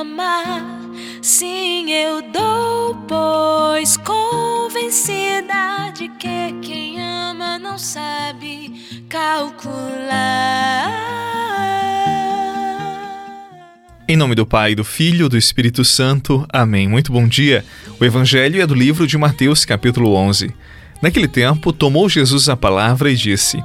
amar. Sim, eu dou, pois convencida de que quem ama não sabe calcular. Em nome do Pai, do Filho e do Espírito Santo. Amém. Muito bom dia. O Evangelho é do livro de Mateus, capítulo 11. Naquele tempo, tomou Jesus a palavra e disse: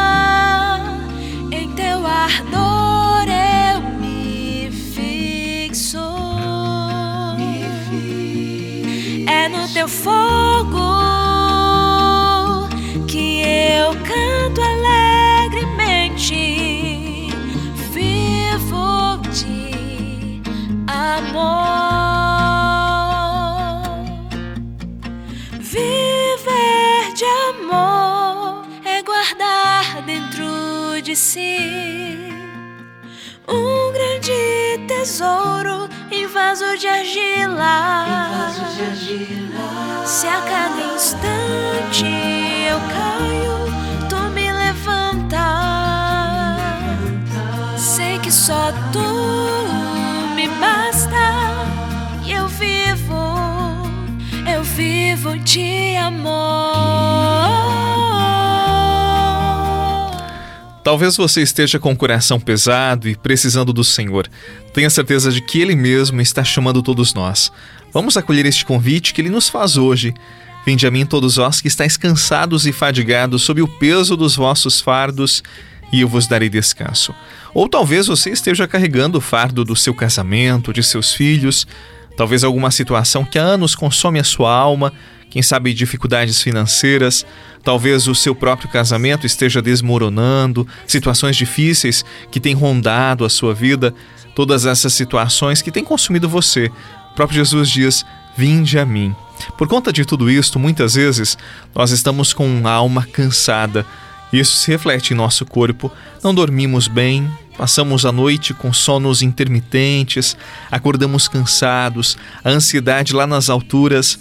ardor eu me fixo. É no teu fogo de si um grande tesouro em vaso de argila. Se a cada instante eu caio, tu me levanta. Sei que só tu basta e eu vivo, eu vivo de amor. Talvez você esteja com o coração pesado e precisando do Senhor. Tenha certeza de que Ele mesmo está chamando todos nós. Vamos acolher este convite que Ele nos faz hoje. Vinde a mim todos vós que estáis cansados e fadigados sob o peso dos vossos fardos e eu vos darei descanso. Ou talvez você esteja carregando o fardo do seu casamento, de seus filhos, talvez alguma situação que há anos consome a sua alma, quem sabe dificuldades financeiras, talvez o seu próprio casamento esteja desmoronando, situações difíceis que têm rondado a sua vida, todas essas situações que têm consumido você. O próprio Jesus diz: Vinde a mim. Por conta de tudo isto, muitas vezes nós estamos com a alma cansada, isso se reflete em nosso corpo. Não dormimos bem, passamos a noite com sonos intermitentes, acordamos cansados, a ansiedade lá nas alturas.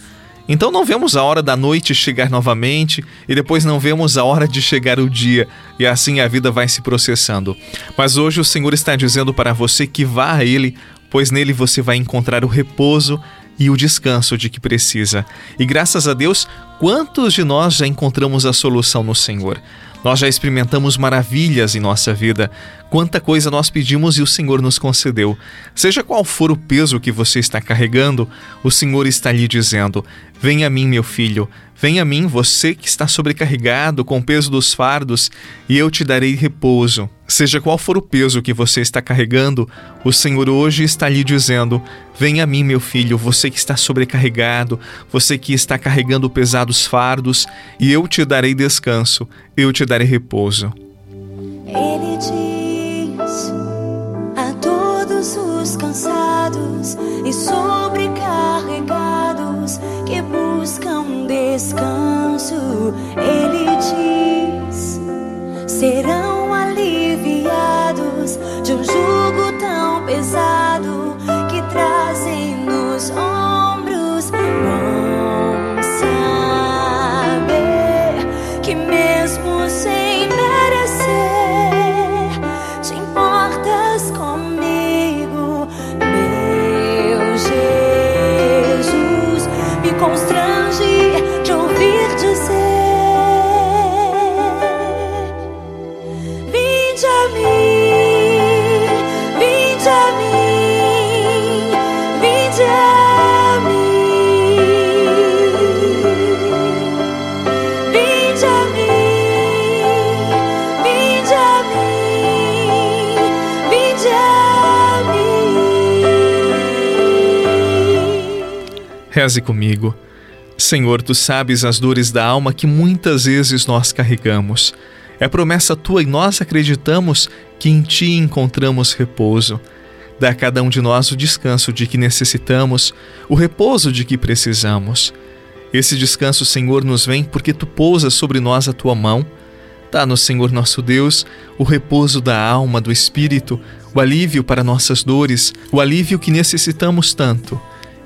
Então não vemos a hora da noite chegar novamente e depois não vemos a hora de chegar o dia, e assim a vida vai se processando. Mas hoje o Senhor está dizendo para você que vá a Ele, pois nele você vai encontrar o repouso e o descanso de que precisa. E graças a Deus, quantos de nós já encontramos a solução no Senhor? Nós já experimentamos maravilhas em nossa vida. Quanta coisa nós pedimos e o Senhor nos concedeu. Seja qual for o peso que você está carregando, o Senhor está lhe dizendo: Venha a mim, meu filho, venha a mim, você que está sobrecarregado com o peso dos fardos, e eu te darei repouso. Seja qual for o peso que você está carregando, o Senhor hoje está lhe dizendo: Venha a mim, meu filho, você que está sobrecarregado, você que está carregando pesados fardos, e eu te darei descanso, eu te darei repouso. Ele diz a todos os cansados e sobrecarregados descanso, Ele diz: serão Reze comigo. Senhor, tu sabes as dores da alma que muitas vezes nós carregamos. É promessa tua e nós acreditamos que em ti encontramos repouso. Dá a cada um de nós o descanso de que necessitamos, o repouso de que precisamos. Esse descanso, Senhor, nos vem porque tu pousas sobre nós a tua mão. Dá-nos, Senhor nosso Deus, o repouso da alma, do espírito, o alívio para nossas dores, o alívio que necessitamos tanto.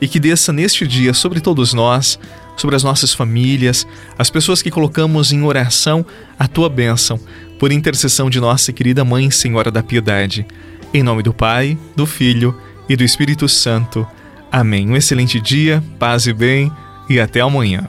E que desça neste dia sobre todos nós, sobre as nossas famílias, as pessoas que colocamos em oração a tua bênção, por intercessão de nossa querida Mãe Senhora da Piedade. Em nome do Pai, do Filho e do Espírito Santo. Amém. Um excelente dia, paz e bem e até amanhã.